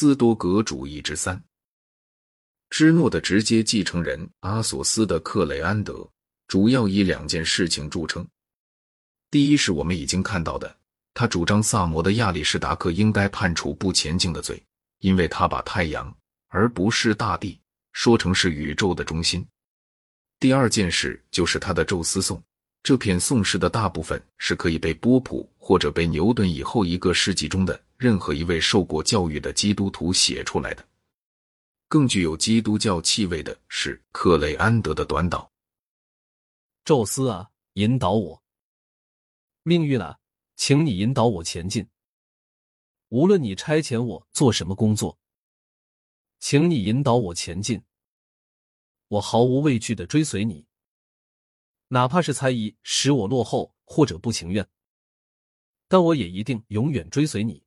斯多格主义之三。芝诺的直接继承人阿索斯的克雷安德，主要以两件事情著称。第一是我们已经看到的，他主张萨摩的亚里士达克应该判处不前进的罪，因为他把太阳而不是大地说成是宇宙的中心。第二件事就是他的宙斯颂，这篇颂诗的大部分是可以被波普或者被牛顿以后一个世纪中的任何一位受过教育的基督徒写出来的。更具有基督教气味的是克雷安德的短祷：“宙斯啊，引导我；命运啊，请你引导我前进。无论你差遣我做什么工作，请你引导我前进。我毫无畏惧的追随你，哪怕是猜疑使我落后或者不情愿，但我也一定永远追随你。”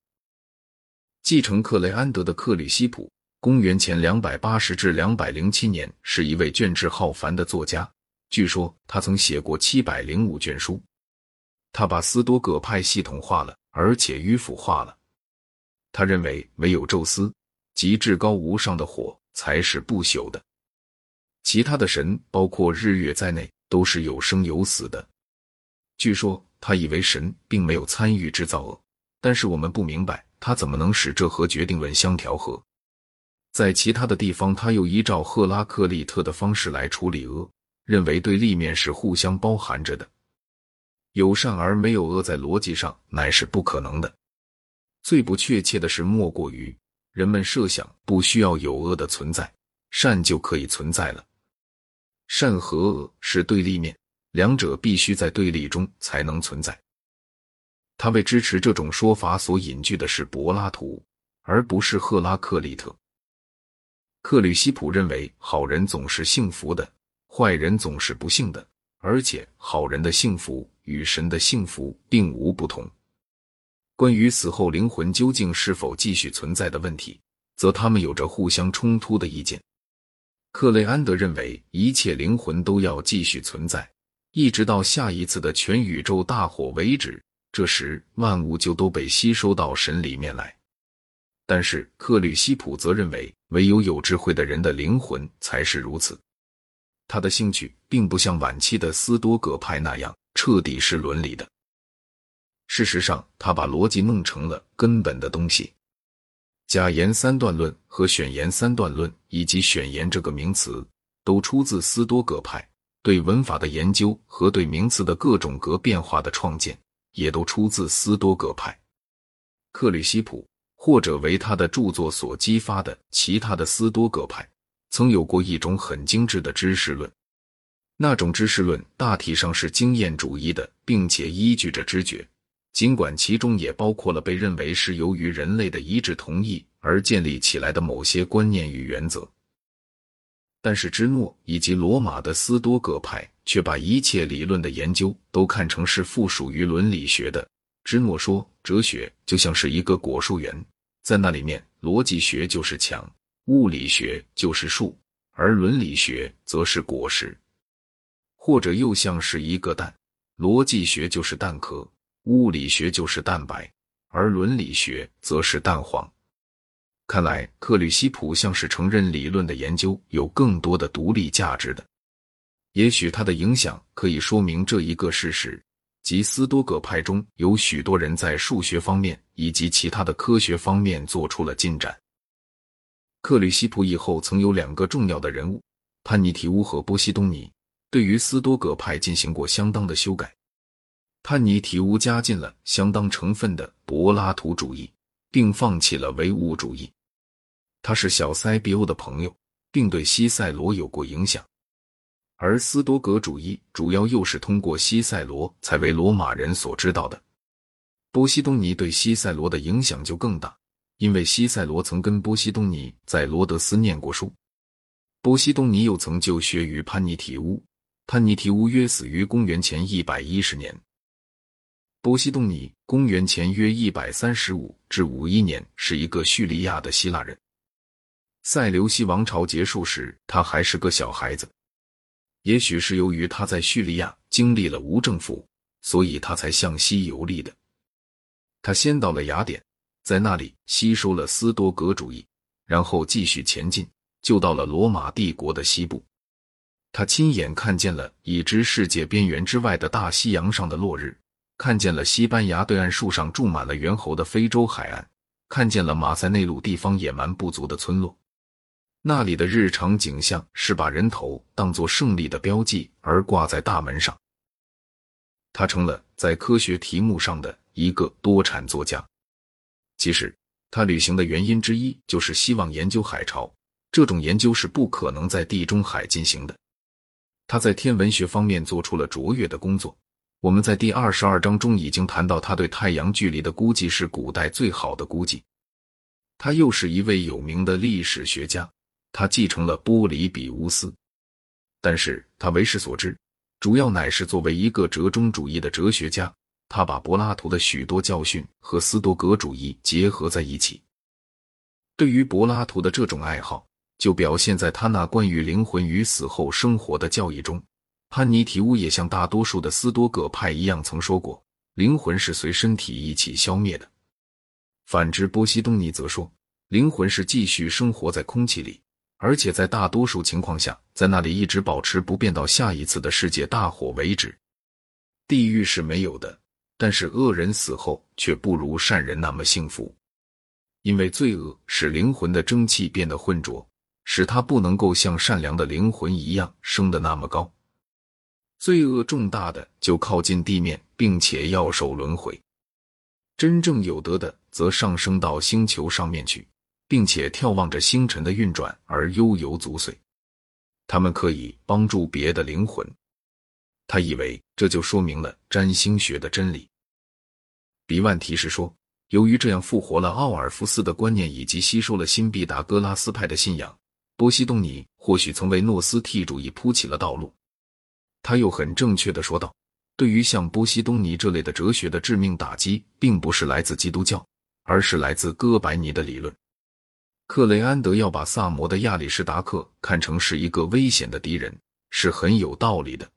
继承克雷安德的克里希普。公元前两百八十至两百零七年，是一位卷帙浩繁的作家。据说他曾写过七百零五卷书。他把斯多葛派系统化了，而且迂腐化了。他认为唯有宙斯及至高无上的火才是不朽的，其他的神，包括日月在内，都是有生有死的。据说他以为神并没有参与制造恶，但是我们不明白他怎么能使这和决定论相调和。在其他的地方，他又依照赫拉克利特的方式来处理恶，认为对立面是互相包含着的，有善而没有恶，在逻辑上乃是不可能的。最不确切的是，莫过于人们设想不需要有恶的存在，善就可以存在了。善和恶是对立面，两者必须在对立中才能存在。他为支持这种说法所引据的是柏拉图，而不是赫拉克利特。克吕西普认为，好人总是幸福的，坏人总是不幸的，而且好人的幸福与神的幸福并无不同。关于死后灵魂究竟是否继续存在的问题，则他们有着互相冲突的意见。克雷安德认为，一切灵魂都要继续存在，一直到下一次的全宇宙大火为止，这时万物就都被吸收到神里面来。但是克吕西普则认为，唯有有智慧的人的灵魂才是如此。他的兴趣并不像晚期的斯多葛派那样彻底是伦理的。事实上，他把逻辑弄成了根本的东西。假言三段论和选言三段论，以及选言这个名词，都出自斯多葛派。对文法的研究和对名词的各种格变化的创建，也都出自斯多葛派。克吕西普。或者为他的著作所激发的其他的斯多葛派，曾有过一种很精致的知识论。那种知识论大体上是经验主义的，并且依据着知觉，尽管其中也包括了被认为是由于人类的一致同意而建立起来的某些观念与原则。但是芝诺以及罗马的斯多葛派却把一切理论的研究都看成是附属于伦理学的。芝诺说，哲学就像是一个果树园。在那里面，逻辑学就是墙，物理学就是树，而伦理学则是果实，或者又像是一个蛋，逻辑学就是蛋壳，物理学就是蛋白，而伦理学则是蛋黄。看来克吕西普像是承认理论的研究有更多的独立价值的，也许他的影响可以说明这一个事实。即斯多葛派中有许多人在数学方面以及其他的科学方面做出了进展。克吕西普以后曾有两个重要的人物，潘尼提乌和波西东尼，对于斯多葛派进行过相当的修改。潘尼提乌加进了相当成分的柏拉图主义，并放弃了唯物主义。他是小塞比欧的朋友，并对西塞罗有过影响。而斯多格主义主要又是通过西塞罗才为罗马人所知道的。波西东尼对西塞罗的影响就更大，因为西塞罗曾跟波西东尼在罗德斯念过书。波西东尼又曾就学于潘尼提乌，潘尼提乌约死于公元前一百一十年。波西东尼公元前约一百三十五至五一年是一个叙利亚的希腊人。塞琉西王朝结束时，他还是个小孩子。也许是由于他在叙利亚经历了无政府，所以他才向西游历的。他先到了雅典，在那里吸收了斯多格主义，然后继续前进，就到了罗马帝国的西部。他亲眼看见了已知世界边缘之外的大西洋上的落日，看见了西班牙对岸树上住满了猿猴的非洲海岸，看见了马塞内陆地方野蛮部族的村落。那里的日常景象是把人头当作胜利的标记而挂在大门上。他成了在科学题目上的一个多产作家。其实，他旅行的原因之一就是希望研究海潮，这种研究是不可能在地中海进行的。他在天文学方面做出了卓越的工作。我们在第二十二章中已经谈到，他对太阳距离的估计是古代最好的估计。他又是一位有名的历史学家，他继承了波里比乌斯，但是他为世所知，主要乃是作为一个折中主义的哲学家。他把柏拉图的许多教训和斯多葛主义结合在一起。对于柏拉图的这种爱好。就表现在他那关于灵魂与死后生活的教义中。潘尼提乌也像大多数的斯多葛派一样，曾说过灵魂是随身体一起消灭的。反之，波西东尼则说，灵魂是继续生活在空气里，而且在大多数情况下，在那里一直保持不变到下一次的世界大火为止。地狱是没有的，但是恶人死后却不如善人那么幸福，因为罪恶使灵魂的蒸汽变得浑浊。使他不能够像善良的灵魂一样升得那么高，罪恶重大的就靠近地面，并且要受轮回；真正有德的则上升到星球上面去，并且眺望着星辰的运转而悠游足岁。他们可以帮助别的灵魂。他以为这就说明了占星学的真理。比万提示说，由于这样复活了奥尔夫斯的观念，以及吸收了新毕达哥拉斯派的信仰。波西东尼或许曾为诺斯替主义铺起了道路。他又很正确的说道：“对于像波西东尼这类的哲学的致命打击，并不是来自基督教，而是来自哥白尼的理论。克雷安德要把萨摩的亚里士达克看成是一个危险的敌人，是很有道理的。”